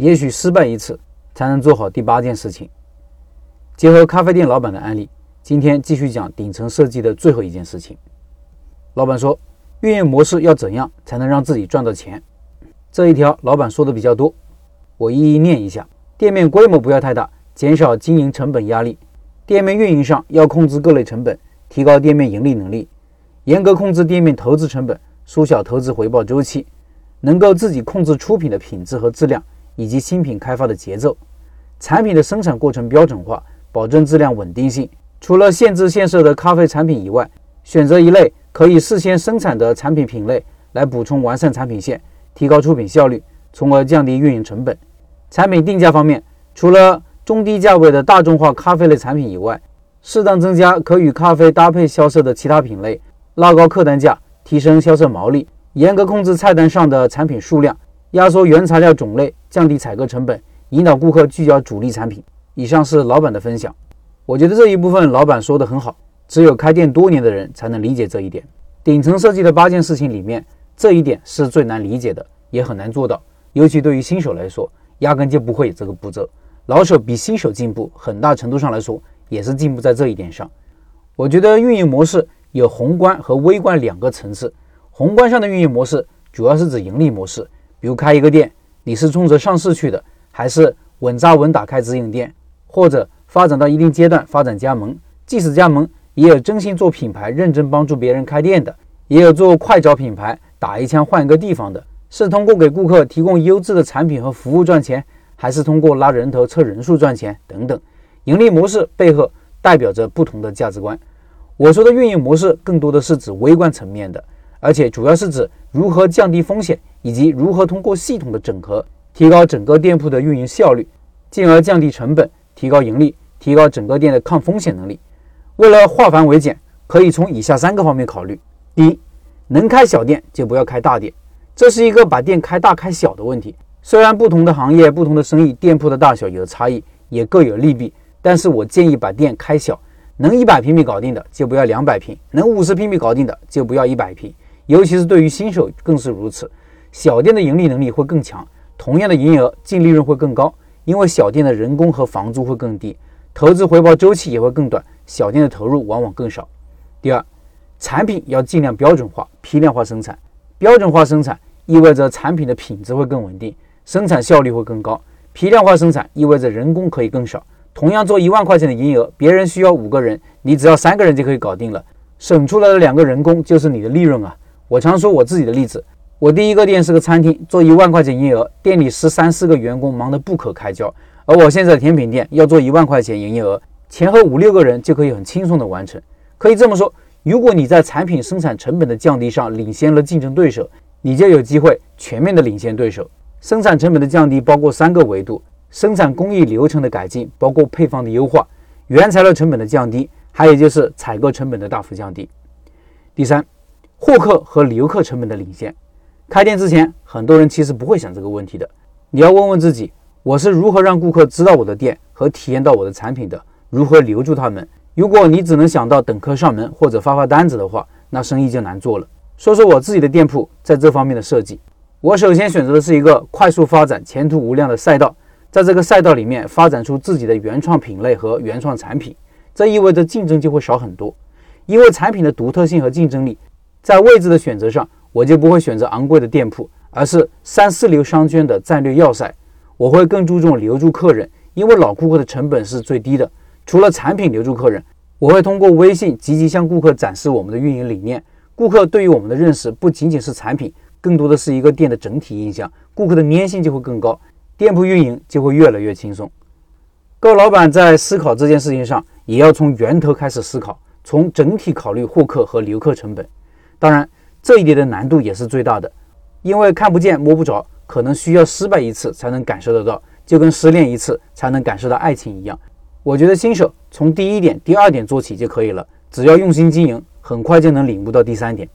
也许失败一次才能做好第八件事情。结合咖啡店老板的案例，今天继续讲顶层设计的最后一件事情。老板说，运营模式要怎样才能让自己赚到钱？这一条老板说的比较多，我一一念一下。店面规模不要太大，减少经营成本压力。店面运营上要控制各类成本，提高店面盈利能力，严格控制店面投资成本，缩小投资回报周期，能够自己控制出品的品质和质量，以及新品开发的节奏，产品的生产过程标准化。保证质量稳定性。除了现制现售的咖啡产品以外，选择一类可以事先生产的产品品类来补充完善产品线，提高出品效率，从而降低运营成本。产品定价方面，除了中低价位的大众化咖啡类产品以外，适当增加可与咖啡搭配销售的其他品类，拉高客单价，提升销售毛利。严格控制菜单上的产品数量，压缩原材料种类，降低采购成本，引导顾客聚焦主力产品。以上是老板的分享，我觉得这一部分老板说的很好，只有开店多年的人才能理解这一点。顶层设计的八件事情里面，这一点是最难理解的，也很难做到，尤其对于新手来说，压根就不会有这个步骤。老手比新手进步，很大程度上来说，也是进步在这一点上。我觉得运营模式有宏观和微观两个层次，宏观上的运营模式主要是指盈利模式，比如开一个店，你是冲着上市去的，还是稳扎稳打开直营店？或者发展到一定阶段，发展加盟。即使加盟，也有真心做品牌、认真帮助别人开店的，也有做快招品牌、打一枪换一个地方的。是通过给顾客提供优质的产品和服务赚钱，还是通过拉人头、测人数赚钱等等？盈利模式背后代表着不同的价值观。我说的运营模式，更多的是指微观层面的，而且主要是指如何降低风险，以及如何通过系统的整合，提高整个店铺的运营效率，进而降低成本。提高盈利，提高整个店的抗风险能力。为了化繁为简，可以从以下三个方面考虑：第一，能开小店就不要开大店，这是一个把店开大开小的问题。虽然不同的行业、不同的生意，店铺的大小有差异，也各有利弊，但是我建议把店开小，能一百平米搞定的就不要两百平，能五十平米搞定的就不要一百平。尤其是对于新手更是如此。小店的盈利能力会更强，同样的营业额，净利润会更高。因为小店的人工和房租会更低，投资回报周期也会更短，小店的投入往往更少。第二，产品要尽量标准化、批量化生产。标准化生产意味着产品的品质会更稳定，生产效率会更高。批量化生产意味着人工可以更少。同样做一万块钱的营业额，别人需要五个人，你只要三个人就可以搞定了，省出来的两个人工就是你的利润啊！我常说我自己的例子。我第一个店是个餐厅，做一万块钱营业额，店里十三四个员工忙得不可开交。而我现在甜品店要做一万块钱营业额，前后五六个人就可以很轻松的完成。可以这么说，如果你在产品生产成本的降低上领先了竞争对手，你就有机会全面的领先对手。生产成本的降低包括三个维度：生产工艺流程的改进，包括配方的优化，原材料成本的降低，还有就是采购成本的大幅降低。第三，获客和留客成本的领先。开店之前，很多人其实不会想这个问题的。你要问问自己，我是如何让顾客知道我的店和体验到我的产品的？如何留住他们？如果你只能想到等客上门或者发发单子的话，那生意就难做了。说说我自己的店铺在这方面的设计。我首先选择的是一个快速发展、前途无量的赛道，在这个赛道里面发展出自己的原创品类和原创产品，这意味着竞争就会少很多。因为产品的独特性和竞争力，在位置的选择上。我就不会选择昂贵的店铺，而是三四流商圈的战略要塞。我会更注重留住客人，因为老顾客的成本是最低的。除了产品留住客人，我会通过微信积极向顾客展示我们的运营理念。顾客对于我们的认识不仅仅是产品，更多的是一个店的整体印象。顾客的粘性就会更高，店铺运营就会越来越轻松。各位老板在思考这件事情上，也要从源头开始思考，从整体考虑获客和留客成本。当然。这一点的难度也是最大的，因为看不见摸不着，可能需要失败一次才能感受得到，就跟失恋一次才能感受到爱情一样。我觉得新手从第一点、第二点做起就可以了，只要用心经营，很快就能领悟到第三点。